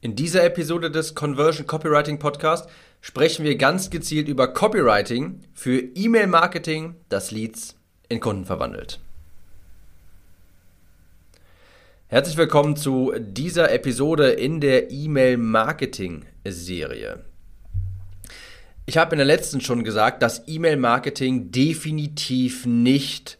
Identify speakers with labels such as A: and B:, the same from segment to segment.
A: In dieser Episode des Conversion Copywriting Podcast sprechen wir ganz gezielt über Copywriting für E-Mail-Marketing, das Leads in Kunden verwandelt. Herzlich willkommen zu dieser Episode in der E-Mail-Marketing-Serie. Ich habe in der letzten schon gesagt, dass E-Mail-Marketing definitiv nicht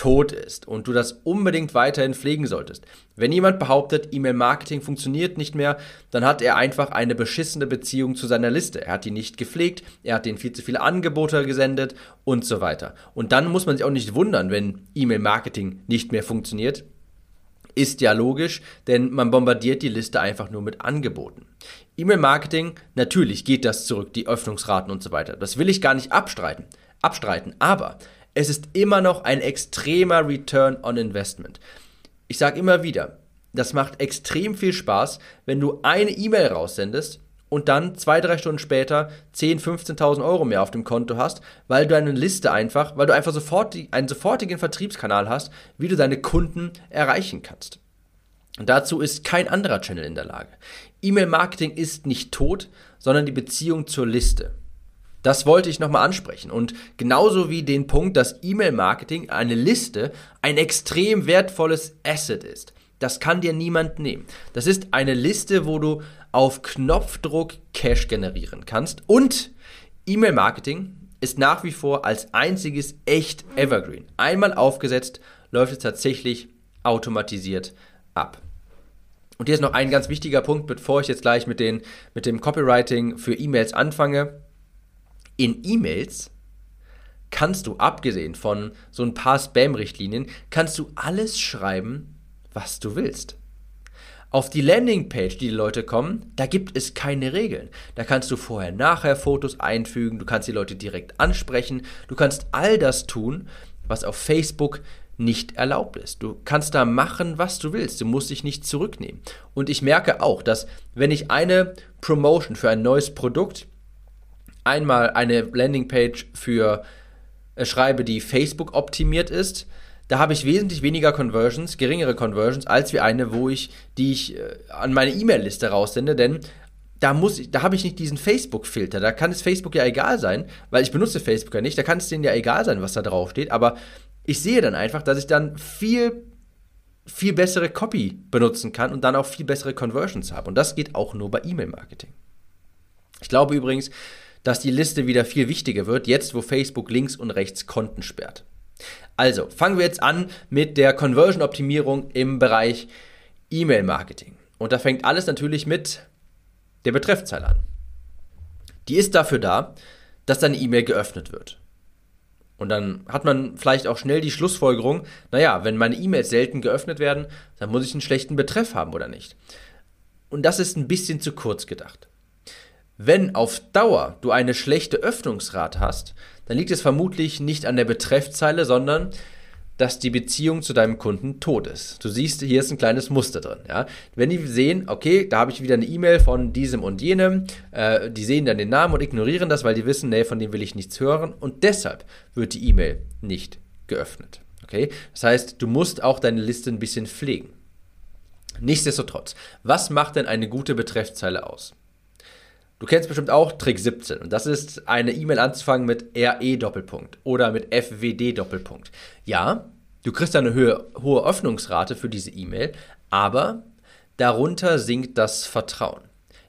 A: tot ist und du das unbedingt weiterhin pflegen solltest. Wenn jemand behauptet, E-Mail-Marketing funktioniert nicht mehr, dann hat er einfach eine beschissene Beziehung zu seiner Liste. Er hat die nicht gepflegt, er hat ihnen viel zu viele Angebote gesendet und so weiter. Und dann muss man sich auch nicht wundern, wenn E-Mail-Marketing nicht mehr funktioniert. Ist ja logisch, denn man bombardiert die Liste einfach nur mit Angeboten. E-Mail-Marketing, natürlich geht das zurück, die Öffnungsraten und so weiter. Das will ich gar nicht abstreiten. Abstreiten, aber es ist immer noch ein extremer Return on Investment. Ich sage immer wieder, das macht extrem viel Spaß, wenn du eine E-Mail raussendest und dann zwei, drei Stunden später 10.000, 15.000 Euro mehr auf dem Konto hast, weil du eine Liste einfach, weil du einfach sofort einen sofortigen Vertriebskanal hast, wie du deine Kunden erreichen kannst. Und dazu ist kein anderer Channel in der Lage. E-Mail-Marketing ist nicht tot, sondern die Beziehung zur Liste. Das wollte ich nochmal ansprechen. Und genauso wie den Punkt, dass E-Mail-Marketing, eine Liste, ein extrem wertvolles Asset ist. Das kann dir niemand nehmen. Das ist eine Liste, wo du auf Knopfdruck Cash generieren kannst. Und E-Mail-Marketing ist nach wie vor als einziges echt Evergreen. Einmal aufgesetzt, läuft es tatsächlich automatisiert ab. Und hier ist noch ein ganz wichtiger Punkt, bevor ich jetzt gleich mit, den, mit dem Copywriting für E-Mails anfange in E-Mails kannst du, abgesehen von so ein paar Spam-Richtlinien, kannst du alles schreiben, was du willst. Auf die Landingpage, die die Leute kommen, da gibt es keine Regeln. Da kannst du vorher-nachher Fotos einfügen, du kannst die Leute direkt ansprechen, du kannst all das tun, was auf Facebook nicht erlaubt ist. Du kannst da machen, was du willst. Du musst dich nicht zurücknehmen. Und ich merke auch, dass wenn ich eine Promotion für ein neues Produkt einmal eine Landingpage für äh, schreibe, die Facebook optimiert ist, da habe ich wesentlich weniger Conversions, geringere Conversions, als wie eine, wo ich, die ich äh, an meine E-Mail-Liste raussende, denn da muss ich, da habe ich nicht diesen Facebook-Filter. Da kann es Facebook ja egal sein, weil ich benutze Facebook ja nicht. Da kann es denen ja egal sein, was da drauf steht. Aber ich sehe dann einfach, dass ich dann viel, viel bessere Copy benutzen kann und dann auch viel bessere Conversions habe. Und das geht auch nur bei E-Mail-Marketing. Ich glaube übrigens, dass die Liste wieder viel wichtiger wird, jetzt wo Facebook links und rechts Konten sperrt. Also, fangen wir jetzt an mit der Conversion-Optimierung im Bereich E-Mail-Marketing. Und da fängt alles natürlich mit der Betreffzeile an. Die ist dafür da, dass deine E-Mail geöffnet wird. Und dann hat man vielleicht auch schnell die Schlussfolgerung, naja, wenn meine E-Mails selten geöffnet werden, dann muss ich einen schlechten Betreff haben oder nicht. Und das ist ein bisschen zu kurz gedacht. Wenn auf Dauer du eine schlechte Öffnungsrate hast, dann liegt es vermutlich nicht an der Betreffzeile, sondern dass die Beziehung zu deinem Kunden tot ist. Du siehst, hier ist ein kleines Muster drin. Ja? Wenn die sehen, okay, da habe ich wieder eine E-Mail von diesem und jenem, äh, die sehen dann den Namen und ignorieren das, weil die wissen, nee, von dem will ich nichts hören und deshalb wird die E-Mail nicht geöffnet. Okay? Das heißt, du musst auch deine Liste ein bisschen pflegen. Nichtsdestotrotz, was macht denn eine gute Betreffzeile aus? Du kennst bestimmt auch Trick 17 und das ist eine E-Mail anzufangen mit RE Doppelpunkt oder mit FWD Doppelpunkt. Ja, du kriegst eine hohe, hohe Öffnungsrate für diese E-Mail, aber darunter sinkt das Vertrauen.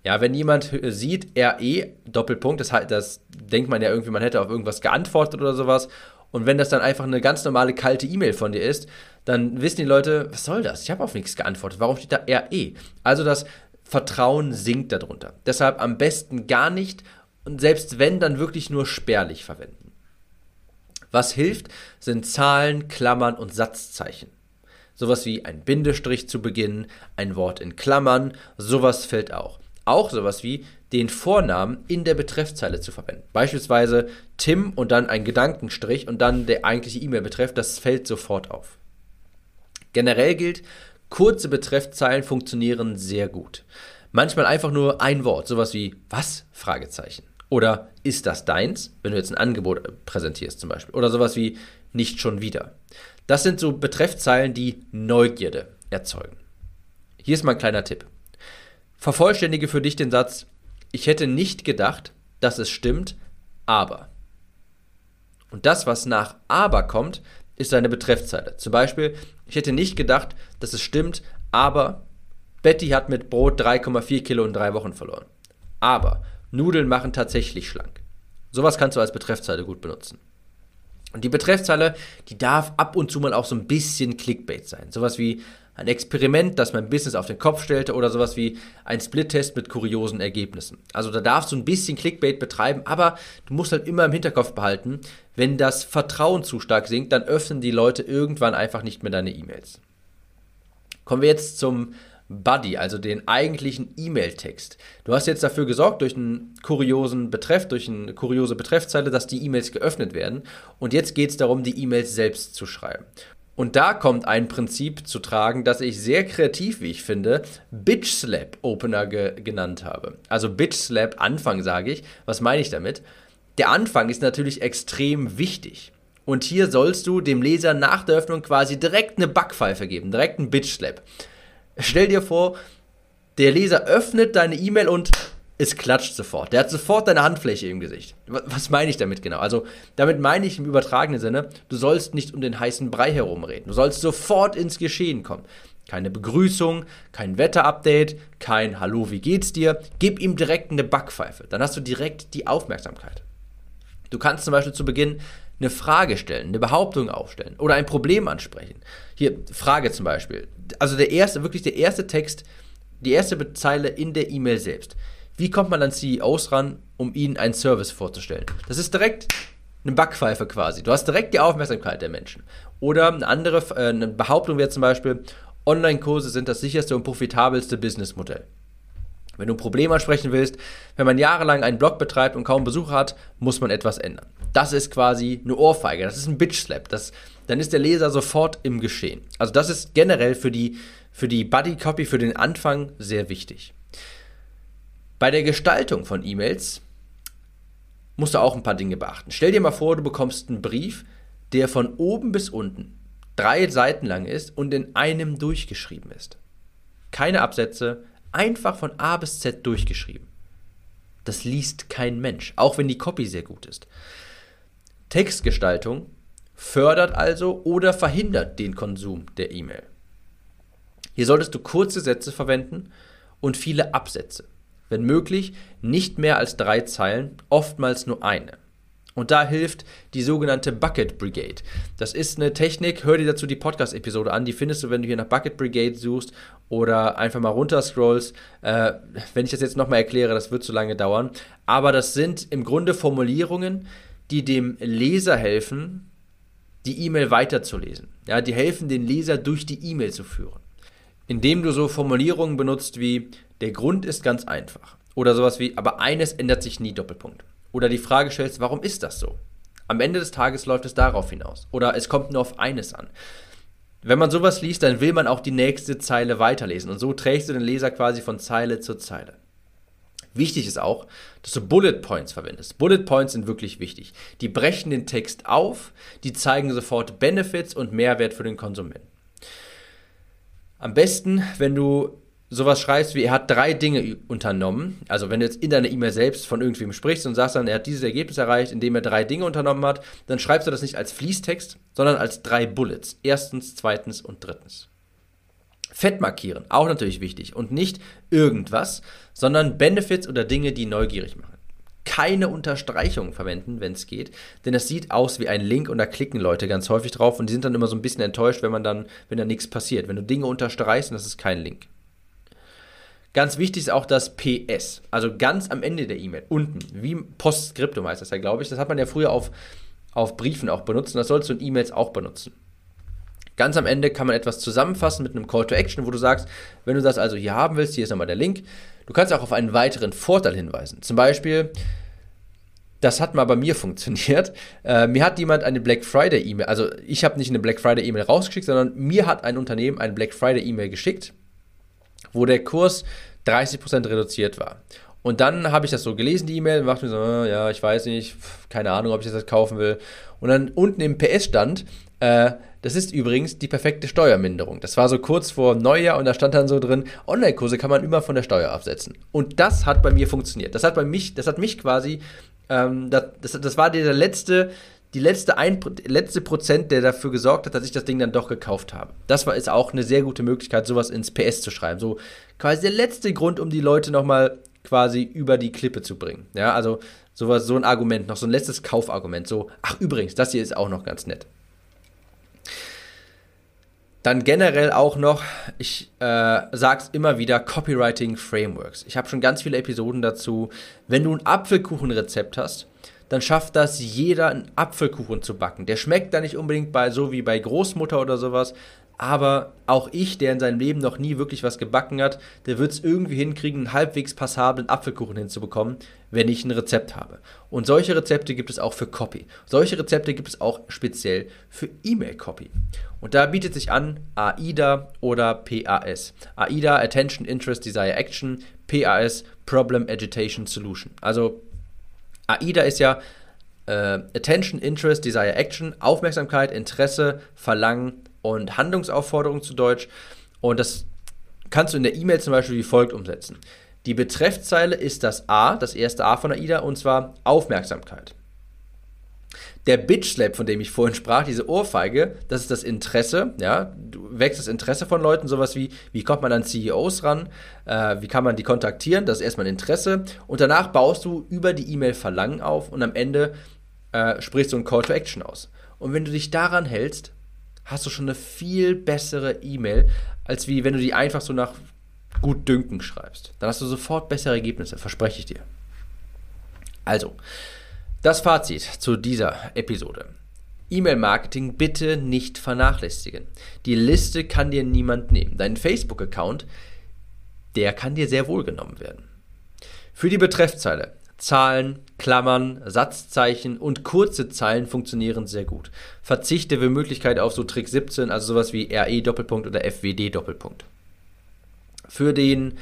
A: Ja, wenn jemand sieht RE Doppelpunkt, das, das denkt man ja irgendwie, man hätte auf irgendwas geantwortet oder sowas und wenn das dann einfach eine ganz normale kalte E-Mail von dir ist, dann wissen die Leute, was soll das? Ich habe auf nichts geantwortet. Warum steht da RE? Also das Vertrauen sinkt darunter. Deshalb am besten gar nicht und selbst wenn, dann wirklich nur spärlich verwenden. Was hilft, sind Zahlen, Klammern und Satzzeichen. Sowas wie ein Bindestrich zu Beginn, ein Wort in Klammern, sowas fällt auch. Auch sowas wie den Vornamen in der Betreffzeile zu verwenden. Beispielsweise Tim und dann ein Gedankenstrich und dann der eigentliche E-Mail-Betreff, das fällt sofort auf. Generell gilt, Kurze Betreffzeilen funktionieren sehr gut. Manchmal einfach nur ein Wort, sowas wie was? Fragezeichen. Oder ist das deins, wenn du jetzt ein Angebot präsentierst zum Beispiel. Oder sowas wie nicht schon wieder. Das sind so Betreffzeilen, die Neugierde erzeugen. Hier ist mal ein kleiner Tipp. Vervollständige für dich den Satz, ich hätte nicht gedacht, dass es stimmt, aber. Und das, was nach aber kommt, ist eine Betreffzeile. Zum Beispiel, ich hätte nicht gedacht, dass es stimmt, aber Betty hat mit Brot 3,4 Kilo in drei Wochen verloren. Aber Nudeln machen tatsächlich schlank. Sowas kannst du als Betreffzeile gut benutzen. Und die Betreffzeile, die darf ab und zu mal auch so ein bisschen Clickbait sein. Sowas wie ein Experiment, das mein Business auf den Kopf stellte oder sowas wie ein Split-Test mit kuriosen Ergebnissen. Also da darfst du ein bisschen Clickbait betreiben, aber du musst halt immer im Hinterkopf behalten, wenn das Vertrauen zu stark sinkt, dann öffnen die Leute irgendwann einfach nicht mehr deine E-Mails. Kommen wir jetzt zum Buddy, also den eigentlichen E-Mail-Text. Du hast jetzt dafür gesorgt, durch einen kuriosen Betreff, durch eine kuriose Betreffzeile, dass die E-Mails geöffnet werden. Und jetzt geht es darum, die E-Mails selbst zu schreiben. Und da kommt ein Prinzip zu tragen, das ich sehr kreativ, wie ich finde, Bitch Slap Opener ge genannt habe. Also Bitch Slap Anfang sage ich. Was meine ich damit? Der Anfang ist natürlich extrem wichtig. Und hier sollst du dem Leser nach der Öffnung quasi direkt eine Backpfeife geben, direkt einen Bitch Slap. Stell dir vor, der Leser öffnet deine E-Mail und es klatscht sofort. Der hat sofort deine Handfläche im Gesicht. Was meine ich damit genau? Also, damit meine ich im übertragenen Sinne, du sollst nicht um den heißen Brei herumreden. Du sollst sofort ins Geschehen kommen. Keine Begrüßung, kein Wetterupdate, kein Hallo, wie geht's dir? Gib ihm direkt eine Backpfeife. Dann hast du direkt die Aufmerksamkeit. Du kannst zum Beispiel zu Beginn eine Frage stellen, eine Behauptung aufstellen oder ein Problem ansprechen. Hier, Frage zum Beispiel. Also der erste, wirklich der erste Text, die erste Zeile in der E-Mail selbst. Wie kommt man an CEOs ran, um ihnen einen Service vorzustellen? Das ist direkt eine Backpfeife quasi. Du hast direkt die Aufmerksamkeit der Menschen. Oder eine andere äh, eine Behauptung wäre zum Beispiel, Online-Kurse sind das sicherste und profitabelste Businessmodell. Wenn du ein Problem ansprechen willst, wenn man jahrelang einen Blog betreibt und kaum Besucher hat, muss man etwas ändern. Das ist quasi eine Ohrfeige, das ist ein Bitch-Slap. dann ist der Leser sofort im Geschehen. Also das ist generell für die, für die Buddy-Copy, für den Anfang sehr wichtig. Bei der Gestaltung von E-Mails musst du auch ein paar Dinge beachten. Stell dir mal vor, du bekommst einen Brief, der von oben bis unten drei Seiten lang ist und in einem durchgeschrieben ist. Keine Absätze, einfach von A bis Z durchgeschrieben. Das liest kein Mensch, auch wenn die Copy sehr gut ist. Textgestaltung fördert also oder verhindert den Konsum der E-Mail. Hier solltest du kurze Sätze verwenden und viele Absätze. Wenn möglich, nicht mehr als drei Zeilen, oftmals nur eine. Und da hilft die sogenannte Bucket Brigade. Das ist eine Technik, hör dir dazu die Podcast-Episode an, die findest du, wenn du hier nach Bucket Brigade suchst oder einfach mal runterscrollst. Äh, wenn ich das jetzt nochmal erkläre, das wird zu lange dauern. Aber das sind im Grunde Formulierungen, die dem Leser helfen, die E-Mail weiterzulesen. Ja, die helfen, den Leser durch die E-Mail zu führen. Indem du so Formulierungen benutzt wie der Grund ist ganz einfach. Oder sowas wie, aber eines ändert sich nie Doppelpunkt. Oder die Frage stellst, warum ist das so? Am Ende des Tages läuft es darauf hinaus. Oder es kommt nur auf eines an. Wenn man sowas liest, dann will man auch die nächste Zeile weiterlesen. Und so trägst du den Leser quasi von Zeile zu Zeile. Wichtig ist auch, dass du Bullet Points verwendest. Bullet Points sind wirklich wichtig. Die brechen den Text auf, die zeigen sofort Benefits und Mehrwert für den Konsumenten. Am besten, wenn du sowas schreibst wie, er hat drei Dinge unternommen, also wenn du jetzt in deiner E-Mail selbst von irgendwem sprichst und sagst dann, er hat dieses Ergebnis erreicht, indem er drei Dinge unternommen hat, dann schreibst du das nicht als Fließtext, sondern als drei Bullets. Erstens, zweitens und drittens. Fett markieren, auch natürlich wichtig. Und nicht irgendwas, sondern Benefits oder Dinge, die neugierig machen. Keine Unterstreichungen verwenden, wenn es geht, denn es sieht aus wie ein Link und da klicken Leute ganz häufig drauf und die sind dann immer so ein bisschen enttäuscht, wenn man dann, wenn da nichts passiert. Wenn du Dinge unterstreichst, das ist kein Link. Ganz wichtig ist auch das PS, also ganz am Ende der E-Mail, unten, wie Postskriptum heißt das ja, glaube ich. Das hat man ja früher auf, auf Briefen auch benutzt und das sollst du in E-Mails auch benutzen. Ganz am Ende kann man etwas zusammenfassen mit einem Call to Action, wo du sagst, wenn du das also hier haben willst, hier ist nochmal der Link. Du kannst auch auf einen weiteren Vorteil hinweisen. Zum Beispiel, das hat mal bei mir funktioniert. Äh, mir hat jemand eine Black Friday E-Mail, also ich habe nicht eine Black Friday E-Mail rausgeschickt, sondern mir hat ein Unternehmen eine Black Friday E-Mail geschickt wo der Kurs 30% reduziert war. Und dann habe ich das so gelesen, die E-Mail, und dachte mir so, ah, ja, ich weiß nicht, keine Ahnung, ob ich das jetzt kaufen will. Und dann unten im PS stand, Äh, das ist übrigens die perfekte Steuerminderung. Das war so kurz vor Neujahr und da stand dann so drin, Online-Kurse kann man immer von der Steuer absetzen. Und das hat bei mir funktioniert. Das hat bei mich, das hat mich quasi, ähm, das, das, das war der letzte, die letzte, ein, letzte Prozent, der dafür gesorgt hat, dass ich das Ding dann doch gekauft habe. Das war ist auch eine sehr gute Möglichkeit, sowas ins PS zu schreiben. So quasi der letzte Grund, um die Leute nochmal quasi über die Klippe zu bringen. Ja, also sowas, so ein Argument, noch so ein letztes Kaufargument. So, ach übrigens, das hier ist auch noch ganz nett. Dann generell auch noch, ich äh, sag's immer wieder, Copywriting Frameworks. Ich habe schon ganz viele Episoden dazu. Wenn du ein Apfelkuchenrezept hast, dann schafft das jeder, einen Apfelkuchen zu backen. Der schmeckt da nicht unbedingt bei so wie bei Großmutter oder sowas, aber auch ich, der in seinem Leben noch nie wirklich was gebacken hat, der wird es irgendwie hinkriegen, einen halbwegs passablen Apfelkuchen hinzubekommen, wenn ich ein Rezept habe. Und solche Rezepte gibt es auch für Copy. Solche Rezepte gibt es auch speziell für E-Mail-Copy. Und da bietet sich an AIDA oder PAS. AIDA, Attention, Interest, Desire, Action. PAS, Problem, Agitation, Solution. Also AIDA ist ja äh, Attention, Interest, Desire, Action, Aufmerksamkeit, Interesse, Verlangen, und Handlungsaufforderung zu Deutsch. Und das kannst du in der E-Mail zum Beispiel wie folgt umsetzen. Die Betreffzeile ist das A, das erste A von AIDA, und zwar Aufmerksamkeit. Der Bitch-Slap, von dem ich vorhin sprach, diese Ohrfeige, das ist das Interesse, ja, du wächst das Interesse von Leuten, sowas wie, wie kommt man an CEOs ran, äh, wie kann man die kontaktieren, das ist erstmal ein Interesse und danach baust du über die E-Mail Verlangen auf und am Ende äh, sprichst du ein Call to Action aus. Und wenn du dich daran hältst, hast du schon eine viel bessere E-Mail, als wie wenn du die einfach so nach gut dünken schreibst. Dann hast du sofort bessere Ergebnisse, verspreche ich dir. Also, das Fazit zu dieser Episode. E-Mail-Marketing bitte nicht vernachlässigen. Die Liste kann dir niemand nehmen. Dein Facebook-Account, der kann dir sehr wohl genommen werden. Für die Betreffzeile Zahlen, Klammern, Satzzeichen und kurze Zeilen funktionieren sehr gut. Verzichte für Möglichkeit auf so Trick 17, also sowas wie RE Doppelpunkt oder FWD Doppelpunkt. Für den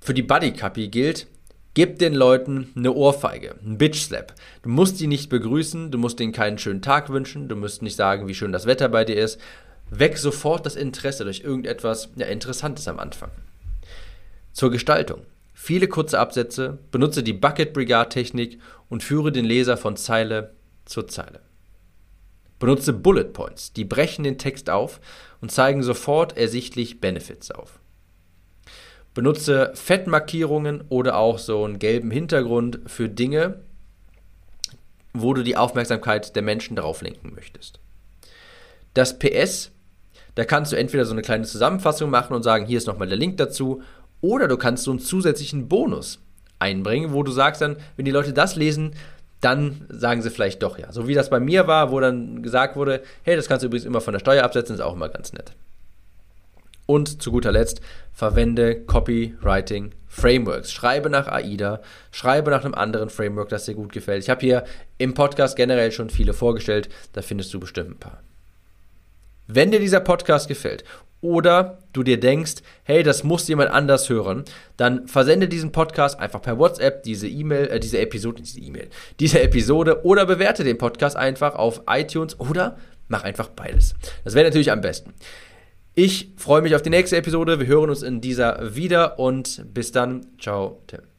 A: für die Buddy Copy gilt, gib den Leuten eine Ohrfeige, einen Bitch Slap. Du musst die nicht begrüßen, du musst denen keinen schönen Tag wünschen, du musst nicht sagen, wie schön das Wetter bei dir ist. Weck sofort das Interesse durch irgendetwas ja, Interessantes am Anfang. Zur Gestaltung viele kurze Absätze, benutze die Bucket Brigade Technik und führe den Leser von Zeile zu Zeile. Benutze Bullet Points, die brechen den Text auf und zeigen sofort ersichtlich Benefits auf. Benutze Fettmarkierungen oder auch so einen gelben Hintergrund für Dinge, wo du die Aufmerksamkeit der Menschen darauf lenken möchtest. Das PS, da kannst du entweder so eine kleine Zusammenfassung machen und sagen, hier ist nochmal der Link dazu oder du kannst so einen zusätzlichen Bonus einbringen, wo du sagst dann, wenn die Leute das lesen, dann sagen sie vielleicht doch ja. So wie das bei mir war, wo dann gesagt wurde, hey, das kannst du übrigens immer von der Steuer absetzen, ist auch immer ganz nett. Und zu guter Letzt, verwende Copywriting Frameworks. Schreibe nach AIDA, schreibe nach einem anderen Framework, das dir gut gefällt. Ich habe hier im Podcast generell schon viele vorgestellt, da findest du bestimmt ein paar. Wenn dir dieser Podcast gefällt oder du dir denkst, hey, das muss jemand anders hören, dann versende diesen Podcast einfach per WhatsApp, diese E-Mail, äh, diese Episode, diese E-Mail, diese Episode oder bewerte den Podcast einfach auf iTunes oder mach einfach beides. Das wäre natürlich am besten. Ich freue mich auf die nächste Episode. Wir hören uns in dieser wieder und bis dann. Ciao, Tim.